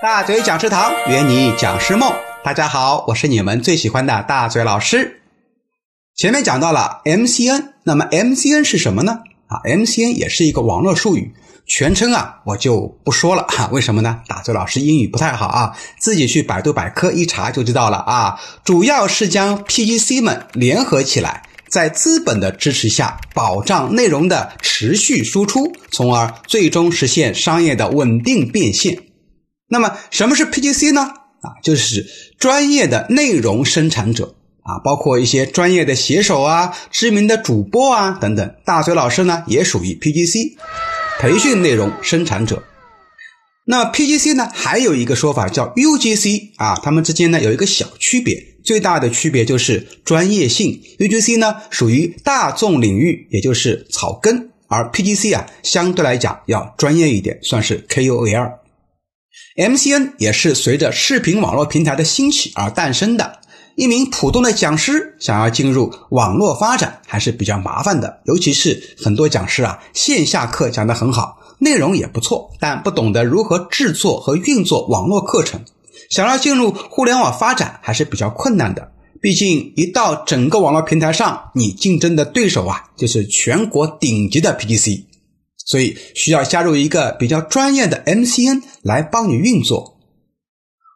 大嘴讲师堂圆你讲师梦，大家好，我是你们最喜欢的大嘴老师。前面讲到了 MCN，那么 MCN 是什么呢？啊，MCN 也是一个网络术语，全称啊我就不说了哈。为什么呢？大嘴老师英语不太好啊，自己去百度百科一查就知道了啊。主要是将 PGC 们联合起来，在资本的支持下，保障内容的持续输出，从而最终实现商业的稳定变现。那么什么是 PGC 呢？啊，就是专业的内容生产者啊，包括一些专业的写手啊、知名的主播啊等等。大嘴老师呢也属于 PGC，培训内容生产者。那 PGC 呢还有一个说法叫 UGC 啊，它们之间呢有一个小区别，最大的区别就是专业性。UGC 呢属于大众领域，也就是草根，而 PGC 啊相对来讲要专业一点，算是 KOL。MCN 也是随着视频网络平台的兴起而诞生的。一名普通的讲师想要进入网络发展还是比较麻烦的，尤其是很多讲师啊，线下课讲得很好，内容也不错，但不懂得如何制作和运作网络课程，想要进入互联网发展还是比较困难的。毕竟，一到整个网络平台上，你竞争的对手啊，就是全国顶级的 PGC。所以需要加入一个比较专业的 MCN 来帮你运作。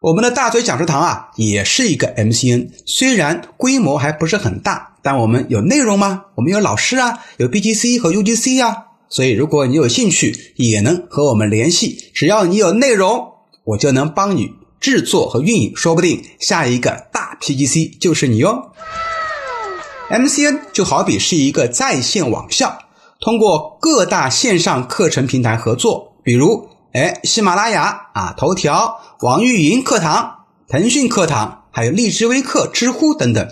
我们的大嘴讲师堂啊，也是一个 MCN，虽然规模还不是很大，但我们有内容吗？我们有老师啊，有 BGC 和 UGC 啊。所以如果你有兴趣，也能和我们联系。只要你有内容，我就能帮你制作和运营，说不定下一个大 PGC 就是你哦。MCN 就好比是一个在线网校。通过各大线上课程平台合作，比如哎喜马拉雅啊、头条、网易云课堂、腾讯课堂，还有荔枝微课、知乎等等。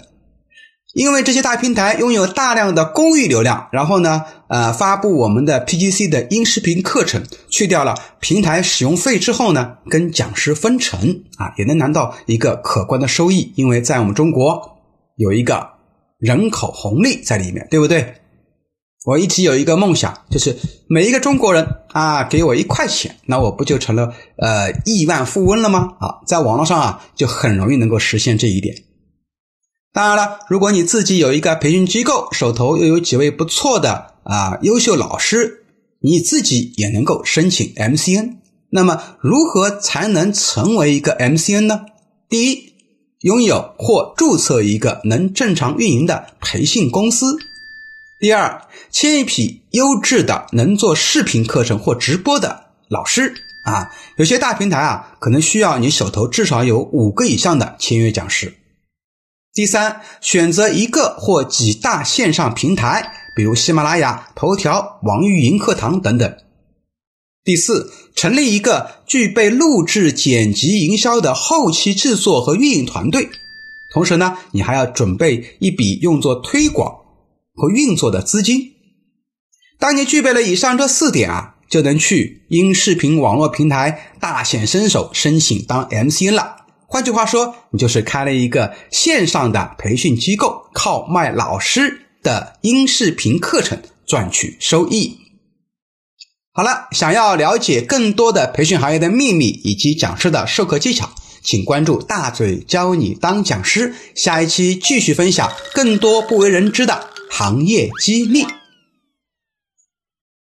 因为这些大平台拥有大量的公域流量，然后呢，呃，发布我们的 PGC 的音视频课程，去掉了平台使用费之后呢，跟讲师分成啊，也能拿到一个可观的收益。因为在我们中国有一个人口红利在里面，对不对？我一直有一个梦想，就是每一个中国人啊，给我一块钱，那我不就成了呃亿万富翁了吗？啊，在网络上啊，就很容易能够实现这一点。当然了，如果你自己有一个培训机构，手头又有几位不错的啊优秀老师，你自己也能够申请 MCN。那么，如何才能成为一个 MCN 呢？第一，拥有或注册一个能正常运营的培训公司。第二，签一批优质的能做视频课程或直播的老师啊，有些大平台啊，可能需要你手头至少有五个以上的签约讲师。第三，选择一个或几大线上平台，比如喜马拉雅、头条、网易云课堂等等。第四，成立一个具备录制、剪辑、营销的后期制作和运营团队，同时呢，你还要准备一笔用作推广。和运作的资金，当你具备了以上这四点啊，就能去音视频网络平台大显身手，申请当 MCN 了。换句话说，你就是开了一个线上的培训机构，靠卖老师的音视频课程赚取收益。好了，想要了解更多的培训行业的秘密以及讲师的授课技巧，请关注大嘴教你当讲师。下一期继续分享更多不为人知的。行业激励。